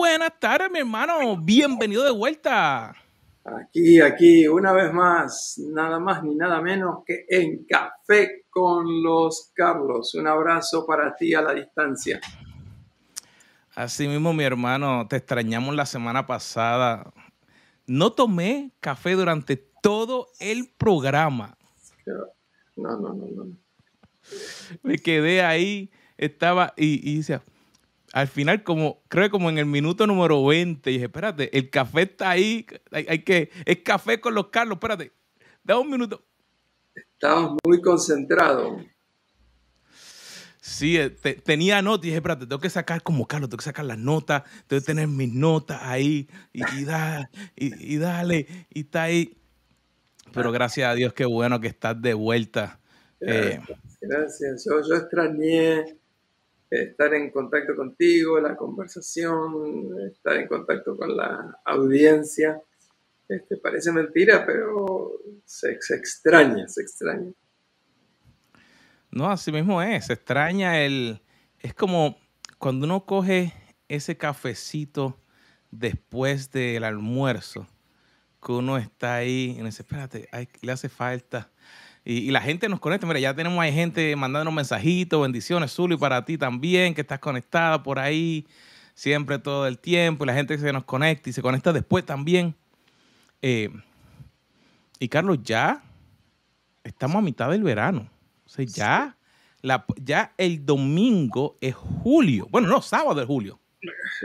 buenas tardes, mi hermano. Bienvenido de vuelta. Aquí, aquí, una vez más, nada más ni nada menos que en Café con los Carlos. Un abrazo para ti a la distancia. Así mismo, mi hermano, te extrañamos la semana pasada. No tomé café durante todo el programa. No, no, no, no. Me quedé ahí, estaba y, y decía, al final, como creo que como en el minuto número 20, dije, espérate, el café está ahí, hay, que, es café con los Carlos, espérate, da un minuto. Estabas muy concentrado. Sí, eh, tenía notas y dije, espérate, tengo que sacar como Carlos, tengo que sacar las notas, tengo que tener mis notas ahí y, y, y, dale, y está ahí. Pero gracias a Dios, qué bueno que estás de vuelta. Gracias, eh, gracias. Yo, yo extrañé estar en contacto contigo, la conversación, estar en contacto con la audiencia. Este, parece mentira, pero se, extraña, se extraña. No, así mismo es, se extraña el... Es como cuando uno coge ese cafecito después del almuerzo, que uno está ahí y dice, espérate, le hace falta y, la gente nos conecta. Mira, ya tenemos ahí gente mandándonos mensajitos, bendiciones, Zulu, y para ti también, que estás conectada por ahí siempre, todo el tiempo. Y la gente que se nos conecta y se conecta después también. Eh, y Carlos, ya estamos a mitad del verano. O sea, ya, la, ya el domingo es julio. Bueno, no, sábado es julio.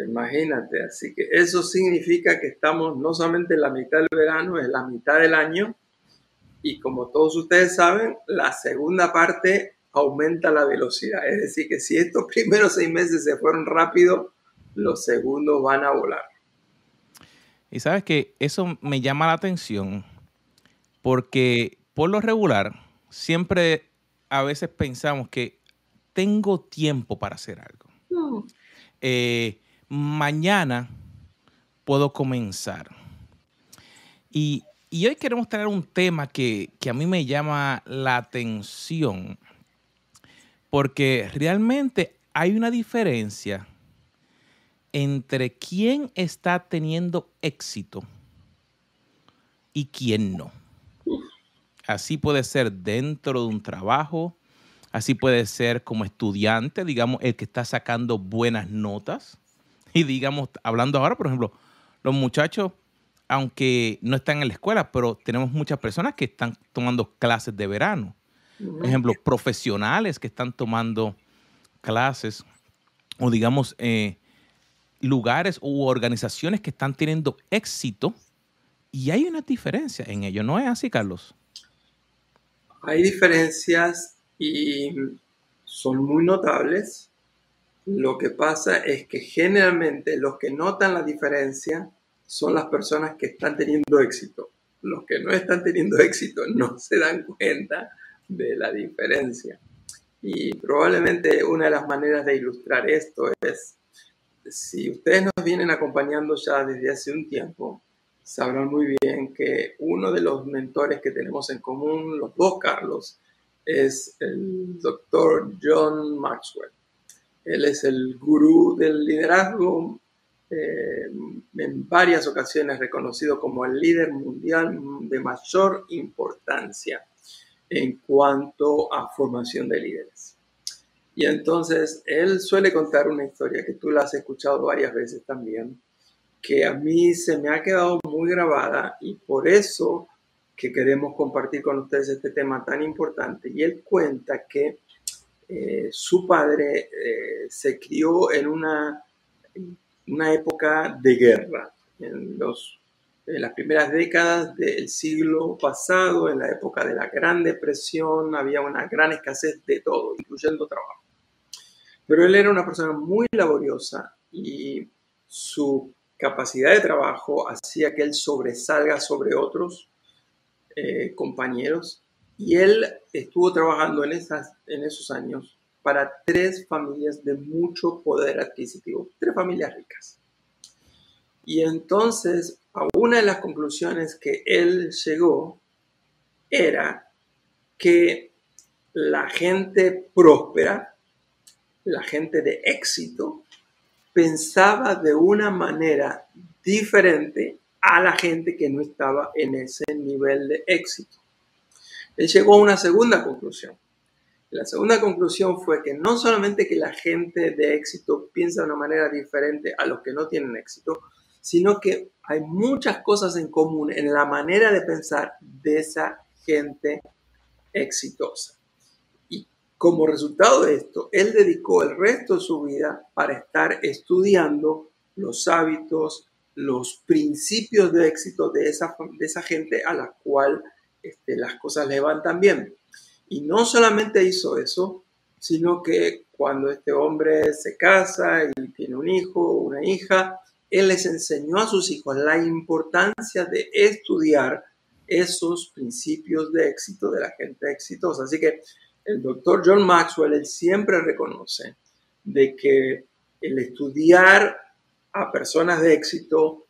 Imagínate, así que eso significa que estamos no solamente en la mitad del verano, es la mitad del año y como todos ustedes saben, la segunda parte aumenta la velocidad. Es decir, que si estos primeros seis meses se fueron rápido, los segundos van a volar. Y sabes que eso me llama la atención porque por lo regular siempre a veces pensamos que tengo tiempo para hacer algo. Mm. Eh, mañana puedo comenzar. Y y hoy queremos traer un tema que, a mí me llama la atención, porque realmente hay una diferencia entre quién está teniendo éxito y quién no. Así puede ser dentro de un trabajo, así puede ser como estudiante, digamos, el que está sacando buenas notas. Y digamos, hablando ahora, por ejemplo, los muchachos aunque no están en la escuela, pero tenemos muchas personas que están tomando clases de verano. Por ejemplo, profesionales que están tomando clases o digamos eh, lugares u organizaciones que están teniendo éxito y hay una diferencia en ello, ¿no es así, Carlos? Hay diferencias y son muy notables. Lo que pasa es que generalmente los que notan la diferencia son las personas que están teniendo éxito. Los que no están teniendo éxito no se dan cuenta de la diferencia. Y probablemente una de las maneras de ilustrar esto es, si ustedes nos vienen acompañando ya desde hace un tiempo, sabrán muy bien que uno de los mentores que tenemos en común, los dos Carlos, es el doctor John Maxwell. Él es el gurú del liderazgo eh, en varias ocasiones reconocido como el líder mundial de mayor importancia en cuanto a formación de líderes. Y entonces él suele contar una historia que tú la has escuchado varias veces también, que a mí se me ha quedado muy grabada y por eso que queremos compartir con ustedes este tema tan importante. Y él cuenta que eh, su padre eh, se crió en una una época de guerra. En, los, en las primeras décadas del siglo pasado, en la época de la Gran Depresión, había una gran escasez de todo, incluyendo trabajo. Pero él era una persona muy laboriosa y su capacidad de trabajo hacía que él sobresalga sobre otros eh, compañeros y él estuvo trabajando en, esas, en esos años para tres familias de mucho poder adquisitivo, tres familias ricas. Y entonces, una de las conclusiones que él llegó era que la gente próspera, la gente de éxito, pensaba de una manera diferente a la gente que no estaba en ese nivel de éxito. Él llegó a una segunda conclusión. La segunda conclusión fue que no solamente que la gente de éxito piensa de una manera diferente a los que no tienen éxito, sino que hay muchas cosas en común en la manera de pensar de esa gente exitosa. Y como resultado de esto, él dedicó el resto de su vida para estar estudiando los hábitos, los principios de éxito de esa, de esa gente a la cual este, las cosas le van tan bien. Y no solamente hizo eso, sino que cuando este hombre se casa y tiene un hijo, una hija, él les enseñó a sus hijos la importancia de estudiar esos principios de éxito de la gente exitosa. Así que el doctor John Maxwell, él siempre reconoce de que el estudiar a personas de éxito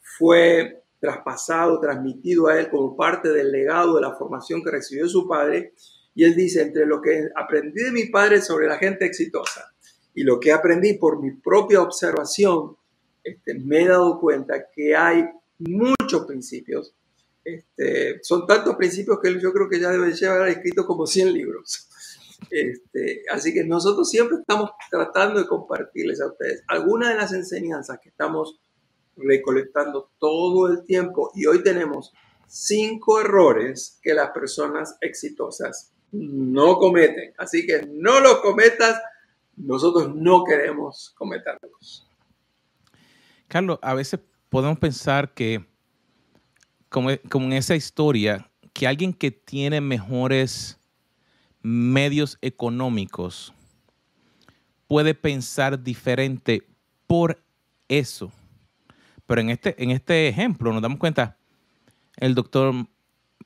fue traspasado, transmitido a él como parte del legado de la formación que recibió su padre. Y él dice, entre lo que aprendí de mi padre sobre la gente exitosa y lo que aprendí por mi propia observación, este, me he dado cuenta que hay muchos principios este, son tantos principios que yo creo que ya debe llevar escrito como 100 libros. Este, así que nosotros siempre estamos tratando de compartirles a ustedes algunas de las enseñanzas que estamos recolectando todo el tiempo y hoy tenemos cinco errores que las personas exitosas no cometen. Así que no los cometas, nosotros no queremos cometerlos. Carlos, a veces podemos pensar que como, en esa historia, que alguien que tiene mejores medios económicos puede pensar diferente por eso. Pero en este, en este ejemplo nos damos cuenta, el doctor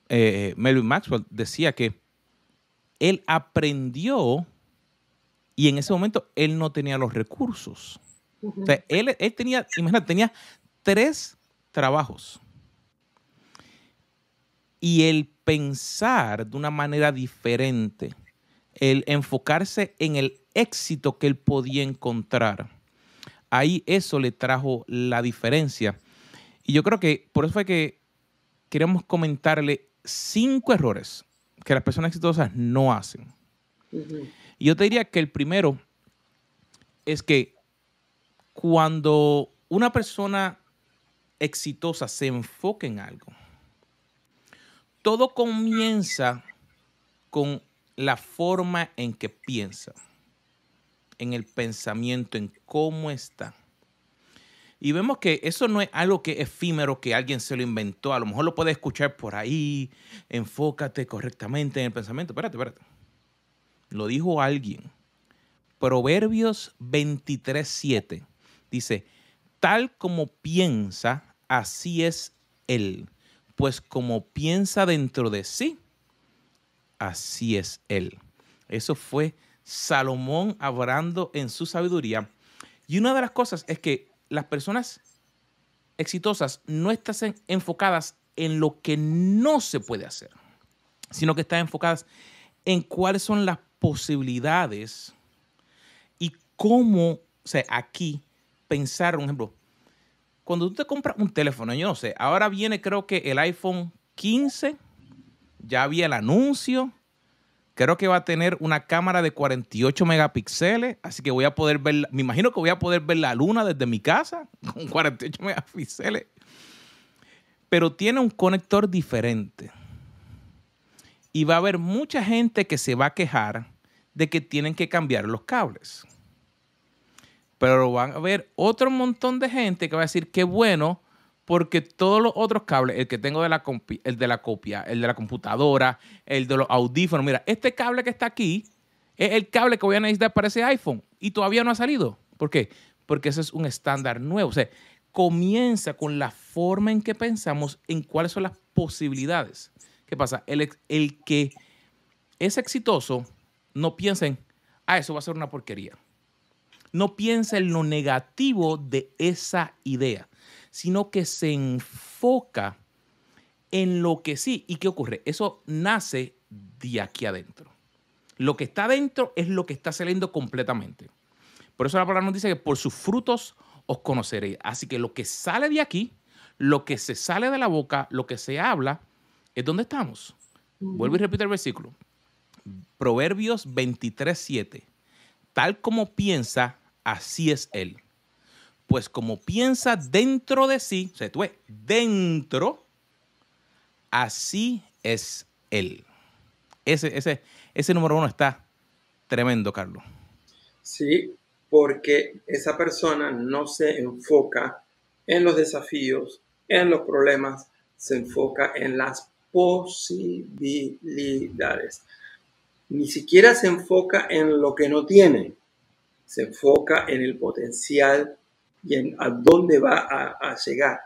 eh, Melvin Maxwell decía que él aprendió y en ese momento él no tenía los recursos. O sea, él, él tenía, imagínate, tenía tres trabajos y el pensar de una manera diferente, el enfocarse en el éxito que él podía encontrar, ahí eso le trajo la diferencia. Y yo creo que por eso fue que queremos comentarle cinco errores que las personas exitosas no hacen. Y yo te diría que el primero es que cuando una persona exitosa se enfoca en algo, todo comienza con la forma en que piensa, en el pensamiento, en cómo está. Y vemos que eso no es algo que es efímero que alguien se lo inventó. A lo mejor lo puede escuchar por ahí. Enfócate correctamente en el pensamiento. Espérate, espérate. Lo dijo alguien. Proverbios 23:7 dice: Tal como piensa, así es él pues como piensa dentro de sí, así es él. Eso fue Salomón hablando en su sabiduría. Y una de las cosas es que las personas exitosas no están enfocadas en lo que no se puede hacer, sino que están enfocadas en cuáles son las posibilidades y cómo, o sea, aquí pensar, un ejemplo, cuando tú te compras un teléfono, yo no sé, ahora viene creo que el iPhone 15, ya había el anuncio, creo que va a tener una cámara de 48 megapíxeles, así que voy a poder ver, me imagino que voy a poder ver la luna desde mi casa con 48 megapíxeles, pero tiene un conector diferente. Y va a haber mucha gente que se va a quejar de que tienen que cambiar los cables pero van a haber otro montón de gente que va a decir que bueno, porque todos los otros cables, el que tengo de la el de la copia, el de la computadora, el de los audífonos, mira, este cable que está aquí es el cable que voy a necesitar para ese iPhone y todavía no ha salido. ¿Por qué? Porque ese es un estándar nuevo. O sea, comienza con la forma en que pensamos en cuáles son las posibilidades. ¿Qué pasa? El, el que es exitoso no piensa en, ah, eso va a ser una porquería no piensa en lo negativo de esa idea, sino que se enfoca en lo que sí. ¿Y qué ocurre? Eso nace de aquí adentro. Lo que está adentro es lo que está saliendo completamente. Por eso la palabra nos dice que por sus frutos os conoceréis. Así que lo que sale de aquí, lo que se sale de la boca, lo que se habla, es donde estamos. Vuelvo y repito el versículo. Proverbios 23, 7. Tal como piensa, así es él. Pues como piensa dentro de sí, tú ves, dentro, así es él. Ese, ese, ese número uno está tremendo, Carlos. Sí, porque esa persona no se enfoca en los desafíos, en los problemas, se enfoca en las posibilidades. Ni siquiera se enfoca en lo que no tiene, se enfoca en el potencial y en a dónde va a, llegar.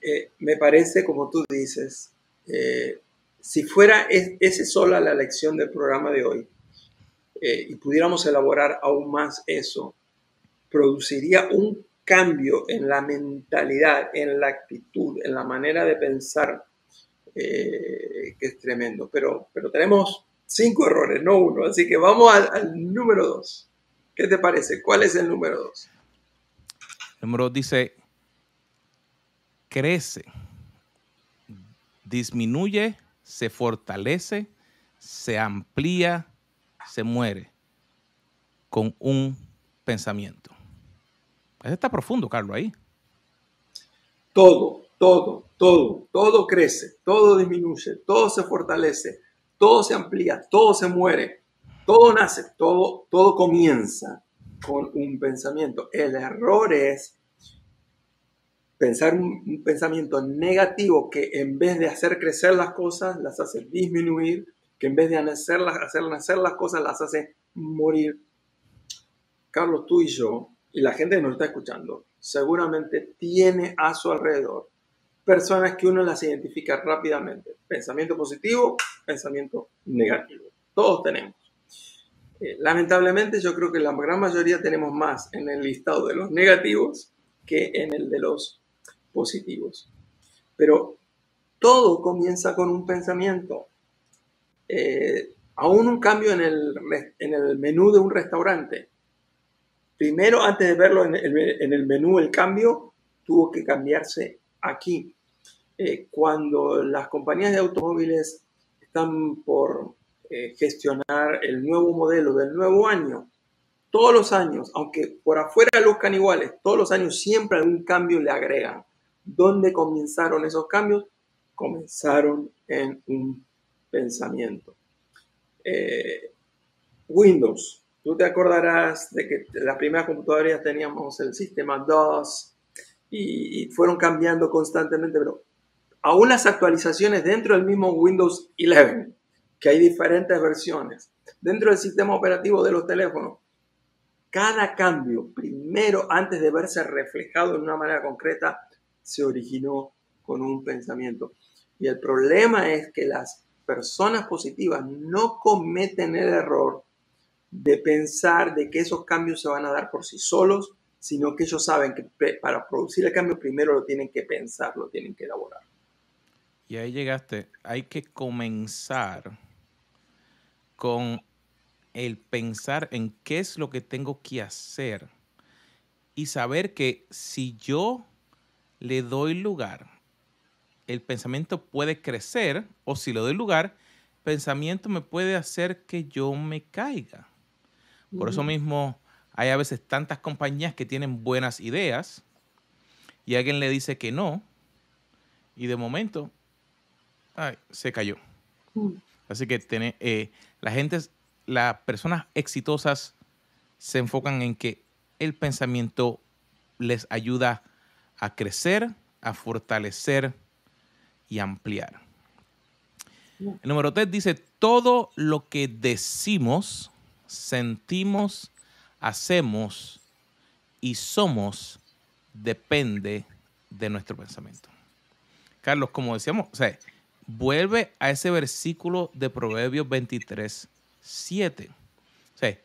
Eh, me parece, como tú dices, eh, si fuera es, esa sola la lección del programa de hoy eh, y pudiéramos elaborar aún más eso, produciría un cambio en la mentalidad, en la actitud, en la manera de pensar, que es tremendo. Pero, pero tenemos cinco errores, no uno. Así que vamos al, al número dos. ¿Qué te parece? ¿Cuál es el número dos? Número dice, crece, disminuye, se fortalece, se amplía, se muere con un pensamiento. Eso está profundo, Carlos, ahí. Todo, todo, todo, todo crece, todo disminuye, todo se fortalece, todo se amplía, todo se muere todo nace, todo, todo comienza con un pensamiento. El error es pensar un, pensamiento negativo que en vez de hacer crecer las cosas, las hace disminuir, que en vez de hacerlas, hacer nacer las cosas, las hace morir. Carlos, tú y yo, y la gente que nos está escuchando, seguramente tiene a su alrededor personas que uno las identifica rápidamente. Pensamiento positivo, pensamiento negativo. Todos tenemos. Eh, lamentablemente yo creo que la gran mayoría tenemos más en el listado de los negativos que en el de los positivos. Pero todo comienza con un pensamiento. Eh, aún un cambio en el, en el menú de un restaurante. Primero, antes de verlo en el, menú, el cambio tuvo que cambiarse aquí. Eh, cuando las compañías de automóviles están por eh, gestionar el nuevo modelo del nuevo año, todos los años, aunque por afuera luzcan iguales, todos los años siempre algún cambio le agregan. ¿Dónde comenzaron esos cambios? Comenzaron en un pensamiento. Eh, Windows, tú te acordarás de que las primeras computadoras teníamos el sistema DOS y, y fueron cambiando constantemente, pero aún las actualizaciones dentro del mismo Windows 11 que hay diferentes versiones. Dentro del sistema operativo de los teléfonos, cada cambio, primero, antes de verse reflejado de una manera concreta, se originó con un pensamiento. Y el problema es que las personas positivas no cometen el error de pensar de que esos cambios se van a dar por sí solos, sino que ellos saben que para producir el cambio primero lo tienen que pensar, lo tienen que elaborar. Y ahí llegaste, hay que comenzar con el pensar en qué es lo que tengo que hacer y saber que si yo le doy lugar, el pensamiento puede crecer o si le doy lugar, el pensamiento me puede hacer que yo me caiga. Por eso mismo hay a veces tantas compañías que tienen buenas ideas y alguien le dice que no y de momento ay, se cayó. Así que eh, la gente, las personas exitosas se enfocan en que el pensamiento les ayuda a crecer, a fortalecer y ampliar. El número 3 dice, todo lo que decimos, sentimos, hacemos y somos depende de nuestro pensamiento. Carlos, como decíamos, o sea, vuelve a ese versículo de Proverbios 23, 7. O sea,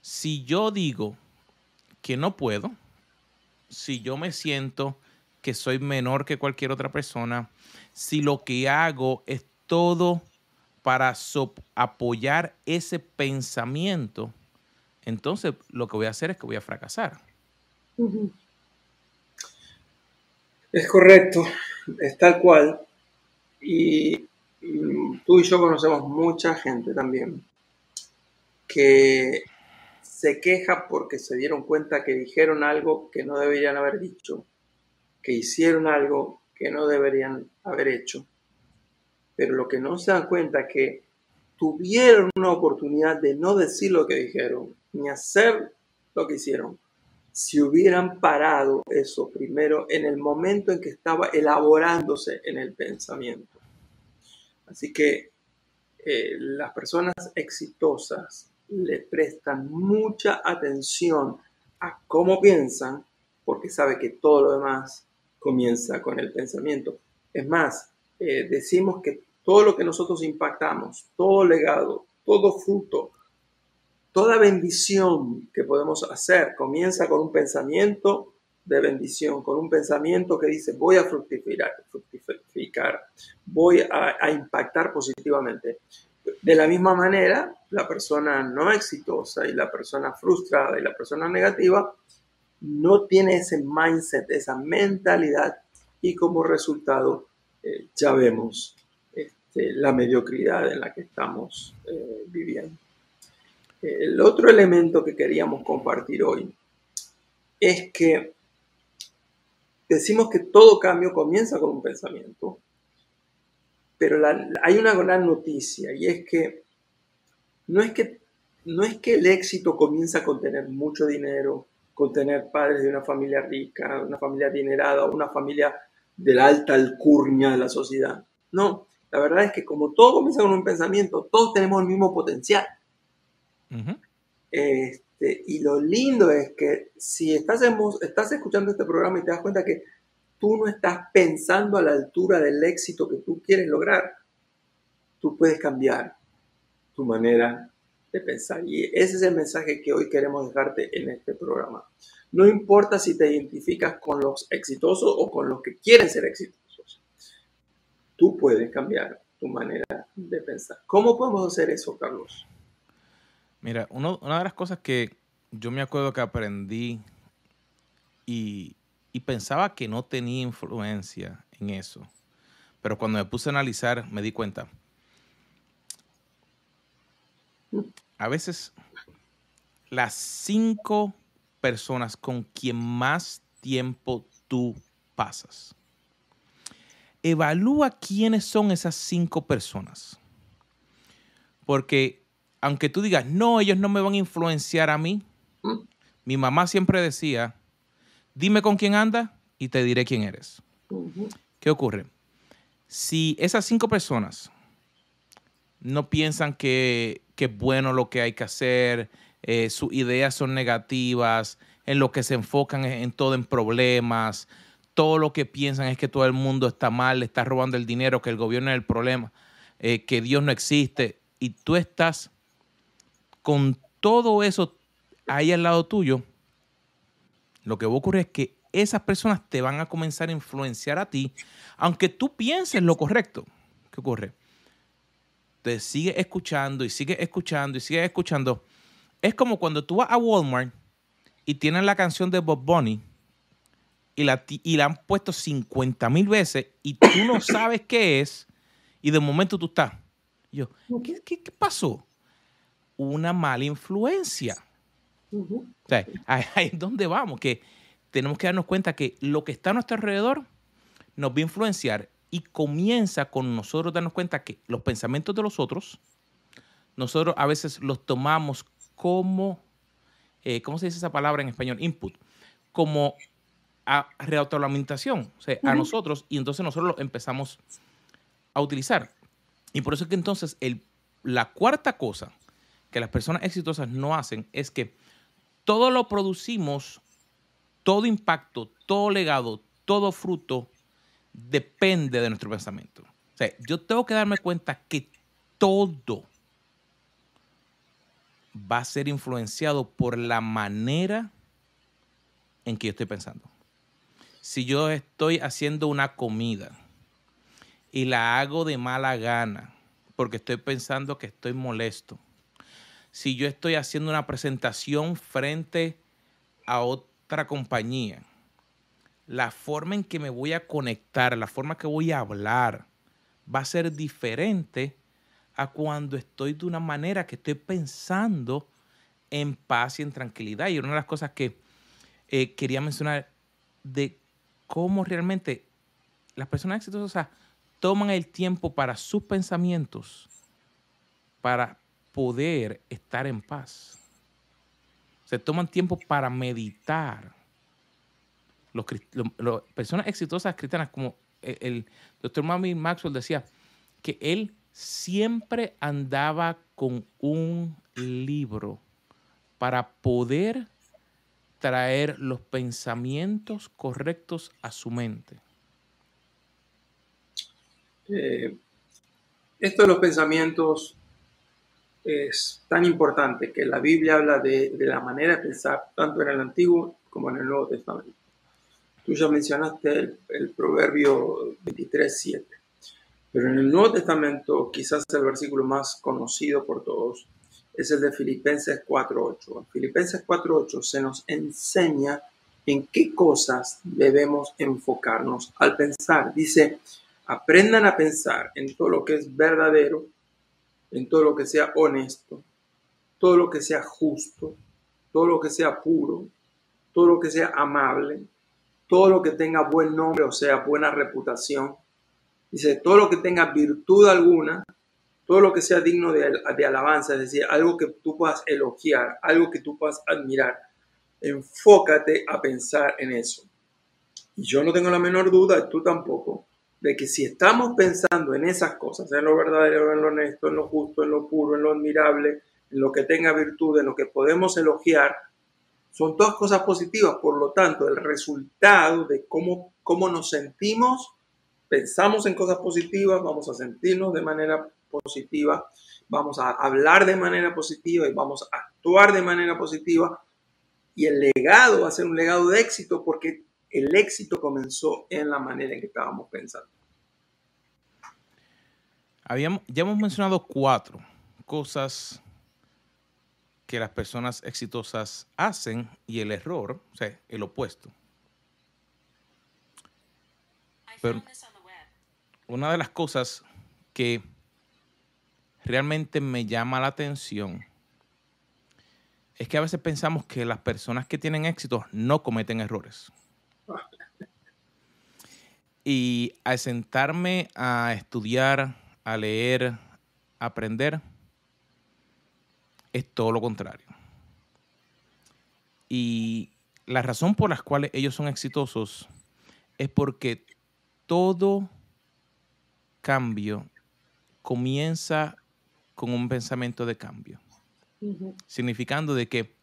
si yo digo que no puedo, si yo me siento que soy menor que cualquier otra persona, si lo que hago es todo para apoyar ese pensamiento, entonces lo que voy a hacer es que voy a fracasar. Es correcto, es tal cual. Y tú y yo conocemos mucha gente también que se queja porque se dieron cuenta que dijeron algo que no deberían haber dicho, que hicieron algo que no deberían haber hecho. Pero lo que no se dan cuenta es que tuvieron una oportunidad de no decir lo que dijeron, ni hacer lo que hicieron, si hubieran parado eso primero en el momento en que estaba elaborándose en el pensamiento. Así que eh, las personas exitosas le prestan mucha atención a cómo piensan, porque sabe que todo lo demás comienza con el pensamiento. Es más, eh, decimos que todo lo que nosotros impactamos, todo legado, todo fruto, toda bendición que podemos hacer comienza con un pensamiento de bendición, con un pensamiento que dice voy a fructificar, fructificar voy a, impactar positivamente. De la misma manera, la persona no exitosa y la persona frustrada y la persona negativa no tiene ese mindset, esa mentalidad y como resultado eh, ya vemos este, la mediocridad en la que estamos eh, viviendo. El otro elemento que queríamos compartir hoy es que decimos que todo cambio comienza con un pensamiento pero hay una gran noticia y es que no es que no es que el éxito comienza con tener mucho dinero, con tener padres de una familia rica, una familia adinerada, una familia de la alta alcurnia de la sociedad. No, la verdad es que como todo comienza con un pensamiento, todos tenemos el mismo potencial. Este, y lo lindo es que si estás, estás escuchando este programa y te das cuenta que tú no estás pensando a la altura del éxito que tú quieres lograr, tú puedes cambiar tu manera de pensar. Y ese es el mensaje que hoy queremos dejarte en este programa. No importa si te identificas con los exitosos o con los que quieren ser exitosos. Tú puedes cambiar tu manera de pensar. ¿Cómo podemos hacer eso, Carlos? Mira, una de las cosas que yo me acuerdo que aprendí y, y pensaba que no tenía influencia en eso. Pero cuando me puse a analizar, me di cuenta. A veces las cinco personas con quien más tiempo tú pasas. Evalúa quiénes son esas cinco personas. Porque aunque tú digas, no, ellos no me van a influenciar a mí, mi mamá siempre decía, dime con quién anda y te diré quién eres. ¿Qué ocurre? Si esas cinco personas no piensan que, es bueno lo que hay que hacer, eh, sus ideas son negativas, en lo que se enfocan en, todo en problemas, todo lo que piensan es que todo el mundo está mal, le está robando el dinero, que el gobierno es el problema, eh, que Dios no existe, y tú estás con todo eso ahí al lado tuyo, lo que va a ocurrir es que esas personas te van a comenzar a influenciar a ti, aunque tú pienses lo correcto. ¿Qué ocurre? Te sigue escuchando y sigue escuchando y sigue escuchando. Es como cuando tú vas a Walmart y tienen la canción de Bob Bunny y la, y la han puesto 50 mil veces y tú no sabes qué es y de momento tú estás. yo, ¿qué, qué pasó? Una mala influencia ahí es donde vamos, que tenemos que darnos cuenta que lo que está a nuestro alrededor nos va a influenciar y comienza con nosotros darnos cuenta que los pensamientos de los otros, nosotros a veces los tomamos como, eh, ¿cómo se dice esa palabra en español? Input, como a reautoalimentación, o sea, a nosotros, y entonces nosotros lo empezamos a utilizar. Y por eso es que entonces el, la cuarta cosa que las personas exitosas no hacen es que todo lo producimos, todo impacto, todo legado, todo fruto depende de nuestro pensamiento. O sea, yo tengo que darme cuenta que todo va a ser influenciado por la manera en que yo estoy pensando. Si yo estoy haciendo una comida y la hago de mala gana porque estoy pensando que estoy molesto, si yo estoy haciendo una presentación frente a otra compañía, la forma en que me voy a conectar, la forma que voy a hablar, va a ser diferente a cuando estoy de una manera que estoy pensando en paz y en tranquilidad. Y una de las cosas que eh, quería mencionar de cómo realmente las personas exitosas toman el tiempo para sus pensamientos, para poder estar en paz. Se toman tiempo para meditar. Los, personas exitosas cristianas, como el, el doctor Mami Maxwell decía, que él siempre andaba con un libro para poder traer los pensamientos correctos a su mente. Eh, esto de los pensamientos es tan importante que la Biblia habla de, la manera de pensar tanto en el Antiguo como en el Nuevo Testamento. Tú ya mencionaste el, el proverbio 23.7, pero en el Nuevo Testamento quizás el versículo más conocido por todos es el de Filipenses 4.8. En Filipenses 4.8 se nos enseña en qué cosas debemos enfocarnos al pensar. Dice, aprendan a pensar en todo lo que es verdadero, en todo lo que sea honesto, todo lo que sea justo, todo lo que sea puro, todo lo que sea amable, todo lo que tenga buen nombre, o sea, buena reputación. Dice, todo lo que tenga virtud alguna, todo lo que sea digno de, alabanza, es decir, algo que tú puedas elogiar, algo que tú puedas admirar. Enfócate a pensar en eso. Y yo no tengo la menor duda, tú tampoco, de que si estamos pensando en esas cosas, en lo verdadero, en lo honesto, en lo justo, en lo puro, en lo admirable, en lo que tenga virtud, en lo que podemos elogiar, son todas cosas positivas. Por lo tanto, el resultado de cómo, cómo nos sentimos, pensamos en cosas positivas, vamos a sentirnos de manera positiva, vamos a hablar de manera positiva y vamos a actuar de manera positiva. Y el legado va a ser un legado de éxito porque el éxito comenzó en la manera en que estábamos pensando. Habíamos, ya hemos mencionado cuatro cosas que las personas exitosas hacen y el error, o sea, el opuesto. Pero una de las cosas que realmente me llama la atención es que a veces pensamos que las personas que tienen éxito no cometen errores. Y al sentarme a estudiar, a leer, a aprender, es todo lo contrario. Y la razón por la cual ellos son exitosos es porque todo cambio comienza con un pensamiento de cambio. Significando de que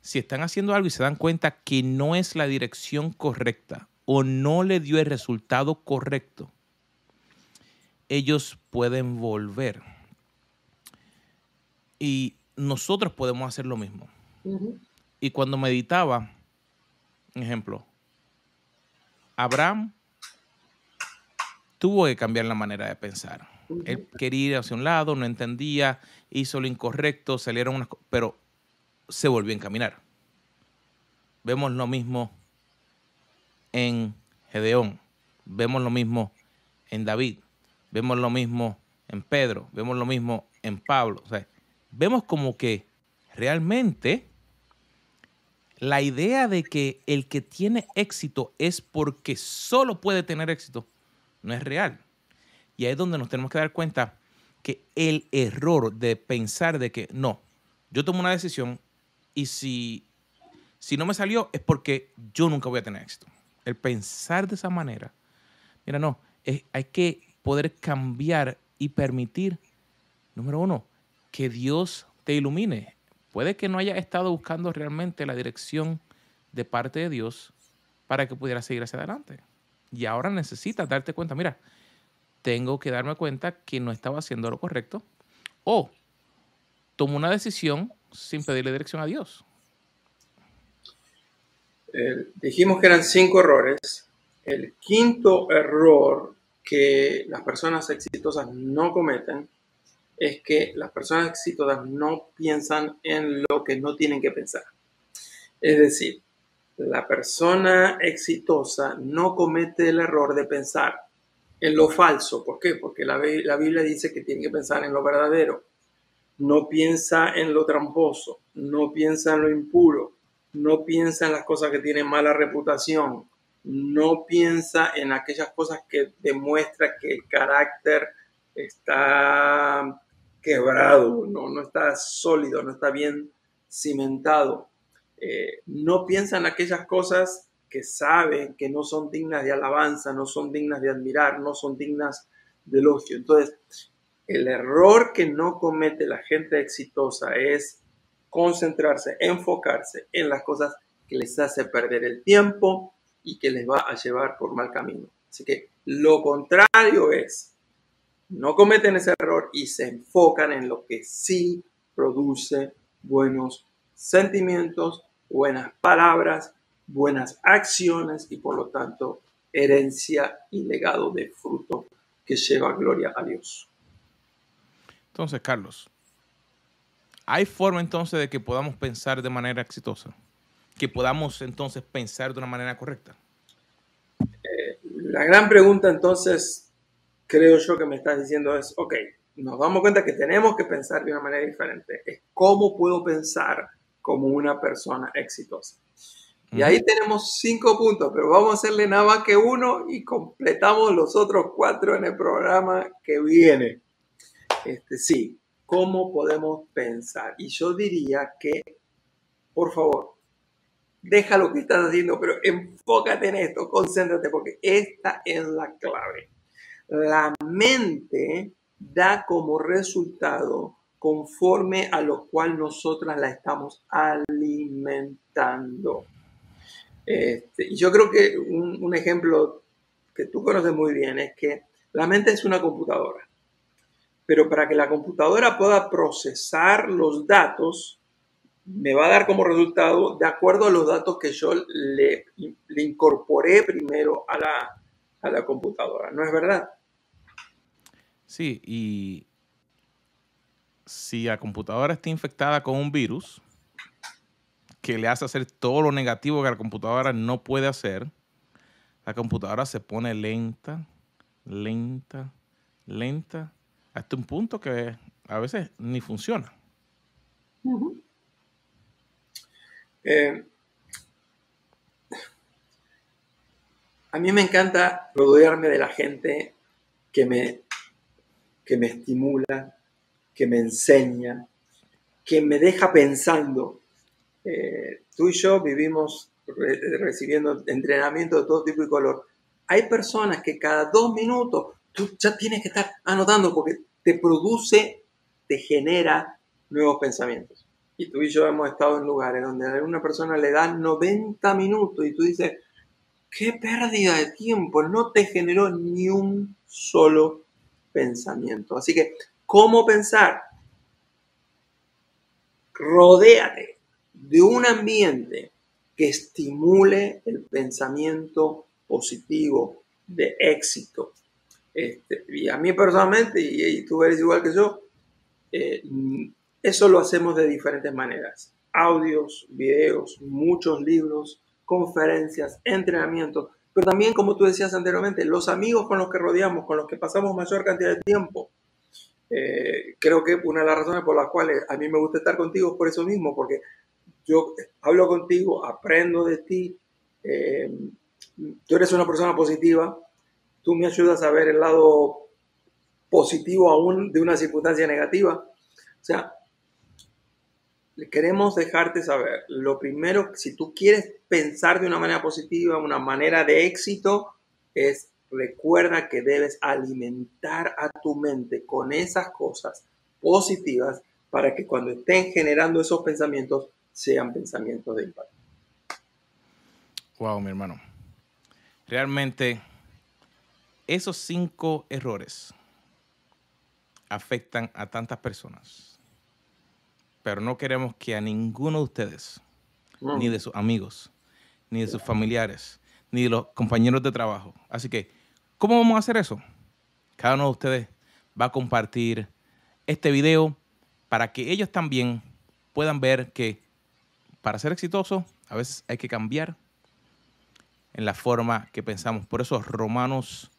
si están haciendo algo y se dan cuenta que no es la dirección correcta o no le dio el resultado correcto, ellos pueden volver. Y nosotros podemos hacer lo mismo. Y cuando meditaba, ejemplo, Abraham tuvo que cambiar la manera de pensar. Él quería ir hacia un lado, no entendía, hizo lo incorrecto, salieron unas pero se volvió a encaminar. Vemos lo mismo en Gedeón, vemos lo mismo en David, vemos lo mismo en Pedro, vemos lo mismo en Pablo. Vemos como que realmente la idea de que el que tiene éxito es porque solo puede tener éxito no es real. Y ahí es donde nos tenemos que dar cuenta que el error de pensar de que no, yo tomo una decisión y si, si no me salió es porque yo nunca voy a tener éxito. El pensar de esa manera, mira, no, hay que poder cambiar y permitir, número uno, que Dios te ilumine. Puede que no haya estado buscando realmente la dirección de parte de Dios para que pudiera seguir hacia adelante. Y ahora necesitas darte cuenta, mira, tengo que darme cuenta que no estaba haciendo lo correcto o tomo una decisión sin pedirle dirección a Dios. Eh, dijimos que eran cinco errores. El quinto error que las personas exitosas no cometen es que las personas exitosas no piensan en lo que no tienen que pensar. Es decir, la persona exitosa no comete el error de pensar en lo falso. ¿Por qué? Porque la, la Biblia dice que tiene que pensar en lo verdadero. No piensa en lo tramposo, no piensa en lo impuro, no piensa en las cosas que tienen mala reputación, no piensa en aquellas cosas que demuestran que el carácter está quebrado, no, no está sólido, no está bien cimentado. Eh, no piensa en aquellas cosas que saben que no son dignas de alabanza, no son dignas de admirar, no son dignas de elogio. Entonces, el error que no comete la gente exitosa es concentrarse, enfocarse en las cosas que les hace perder el tiempo y que les va a llevar por mal camino. Así que lo contrario es, no cometen ese error y se enfocan en lo que sí produce buenos sentimientos, buenas palabras, buenas acciones y por lo tanto herencia y legado de fruto que lleva gloria a Dios. Entonces, Carlos, ¿hay forma entonces de que podamos pensar de manera exitosa? Que podamos entonces pensar de una manera correcta. Eh, la gran pregunta entonces, creo yo que me estás diciendo es, ok, nos damos cuenta que tenemos que pensar de una manera diferente. Es cómo puedo pensar como una persona exitosa. Y ahí tenemos cinco puntos, pero vamos a hacerle nada más que uno y completamos los otros cuatro en el programa que viene. Este, sí, ¿cómo podemos pensar? Y yo diría que, por favor, deja lo que estás haciendo, pero enfócate en esto, concéntrate, porque esta es la clave. La mente da como resultado conforme a lo cual nosotras la estamos alimentando. Este, yo creo que un, ejemplo que tú conoces muy bien es que la mente es una computadora, pero para que la computadora pueda procesar los datos, me va a dar como resultado de acuerdo a los datos que yo le, le incorporé primero a la, a la computadora, ¿no es verdad? Sí, y si la computadora está infectada con un virus que le hace hacer todo lo negativo que la computadora no puede hacer, la computadora se pone lenta, lenta, lenta, hasta un punto que a veces ni funciona. Eh, a mí me encanta rodearme de la gente que me, que me estimula, que me enseña, que me deja pensando. Eh, tú y yo vivimos recibiendo entrenamiento de todo tipo y color. Hay personas que cada dos minutos tú ya tienes que estar anotando porque te produce, te genera nuevos pensamientos. Y tú y yo hemos estado en lugares donde a una persona le dan 90 minutos y tú dices, qué pérdida de tiempo, no te generó ni un solo pensamiento. Así que cómo pensar. Rodéate de un ambiente que estimule el pensamiento positivo de éxito. Este, y a mí personalmente, y, tú eres igual que yo, eh, eso lo hacemos de diferentes maneras. Audios, videos, muchos libros, conferencias, entrenamientos, pero también, como tú decías anteriormente, los amigos con los que rodeamos, con los que pasamos mayor cantidad de tiempo, eh, creo que una de las razones por las cuales a mí me gusta estar contigo es por eso mismo, porque yo hablo contigo, aprendo de ti, eh, tú eres una persona positiva, tú me ayudas a ver el lado positivo aún de una circunstancia negativa. O sea, queremos dejarte saber, lo primero, si tú quieres pensar de una manera positiva, una manera de éxito, es recuerda que debes alimentar a tu mente con esas cosas positivas para que cuando estén generando esos pensamientos sean pensamientos de impacto. Wow, mi hermano. Realmente esos cinco errores afectan a tantas personas, pero no queremos que a ninguno de ustedes, ni de sus amigos, ni de sus familiares, ni de los compañeros de trabajo. Así que ¿Cómo vamos a hacer eso? Cada uno de ustedes va a compartir este video para que ellos también puedan ver que para ser exitoso a veces hay que cambiar en la forma que pensamos. Por eso Romanos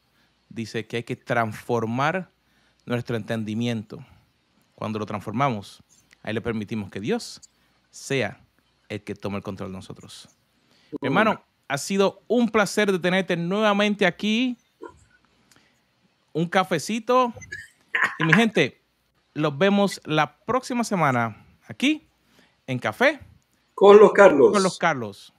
dice que hay que transformar nuestro entendimiento. Cuando lo transformamos, ahí le permitimos que Dios sea el que tome el control de nosotros. Mi hermano, ha sido un placer de tenerte nuevamente aquí. Un cafecito. Y mi gente, los vemos la próxima semana aquí en Café. Con los Carlos. Con los Carlos.